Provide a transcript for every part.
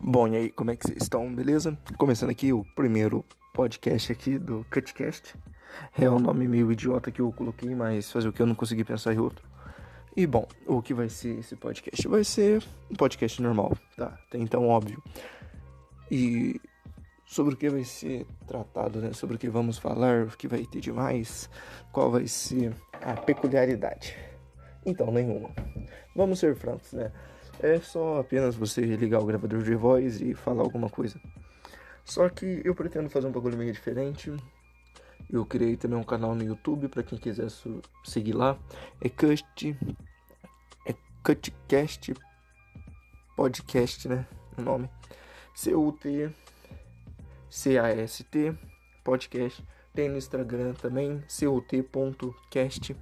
Bom, e aí, como é que vocês estão? Beleza? Começando aqui o primeiro podcast aqui do Cutcast. É um nome meio idiota que eu coloquei, mas fazer o que eu não consegui pensar em outro. E bom, o que vai ser esse podcast? Vai ser um podcast normal, tá? Então óbvio. E sobre o que vai ser tratado, né? Sobre o que vamos falar, o que vai ter de mais, qual vai ser a peculiaridade. Então, nenhuma. Vamos ser francos, né? É só apenas você ligar o gravador de voz e falar alguma coisa. Só que eu pretendo fazer um bagulho meio diferente. Eu criei também um canal no YouTube para quem quiser seguir lá. É Cut. É Cutcast Podcast, né? O nome. C-U-T. C-A-S-T. Podcast. Tem no Instagram também. C-U-T.cast.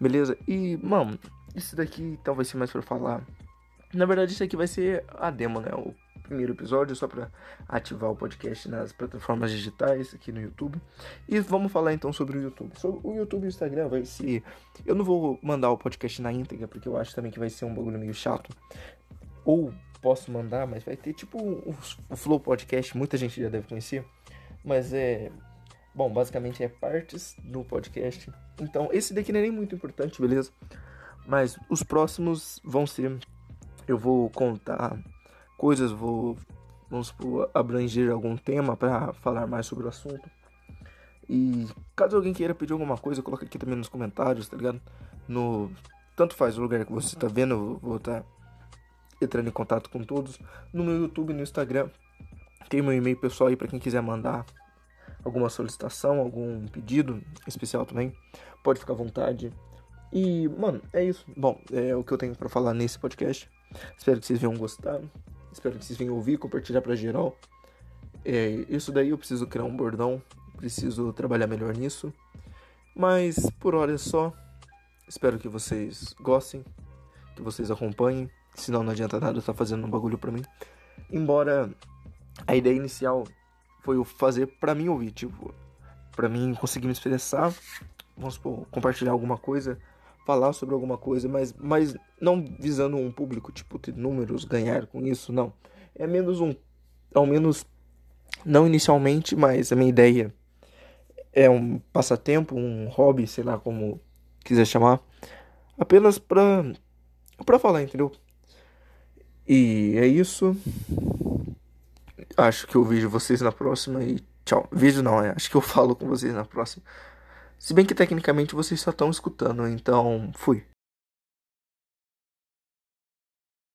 Beleza? E, mano, isso daqui talvez ser mais para falar. Na verdade, isso aqui vai ser a demo, né? O primeiro episódio, só para ativar o podcast nas plataformas digitais aqui no YouTube. E vamos falar então sobre o YouTube. Sobre o YouTube e o Instagram vai ser. Eu não vou mandar o podcast na íntegra, porque eu acho também que vai ser um bagulho meio chato. Ou posso mandar, mas vai ter tipo o, o Flow Podcast, muita gente já deve conhecer. Mas é. Bom, basicamente é partes do podcast. Então, esse daqui não é nem muito importante, beleza? Mas os próximos vão ser. Eu vou contar coisas, vou, vamos supor, abranger algum tema para falar mais sobre o assunto. E caso alguém queira pedir alguma coisa, coloca aqui também nos comentários, tá ligado? No tanto faz o lugar que você tá vendo, eu vou estar tá entrando em contato com todos. No meu YouTube, no Instagram, tem meu e-mail pessoal aí para quem quiser mandar alguma solicitação, algum pedido especial também. Pode ficar à vontade. E, mano, é isso. Bom, é o que eu tenho para falar nesse podcast. Espero que vocês venham gostar. Espero que vocês venham ouvir, compartilhar para geral. É, isso daí eu preciso criar um bordão, preciso trabalhar melhor nisso. Mas por hora é só. Espero que vocês gostem, que vocês acompanhem. Senão não adianta nada estar tá fazendo um bagulho pra mim. Embora a ideia inicial foi o fazer pra mim ouvir, tipo, pra mim conseguir me expressar, vamos supor, compartilhar alguma coisa, falar sobre alguma coisa, mas, mas não visando um público, tipo, ter números, ganhar com isso, não. É menos um, ao menos, não inicialmente, mas a minha ideia é um passatempo, um hobby, sei lá como quiser chamar, apenas pra, pra falar, entendeu? E é isso. Acho que eu vejo vocês na próxima e tchau. Vídeo não, é. Acho que eu falo com vocês na próxima. Se bem que tecnicamente vocês só estão escutando, então fui.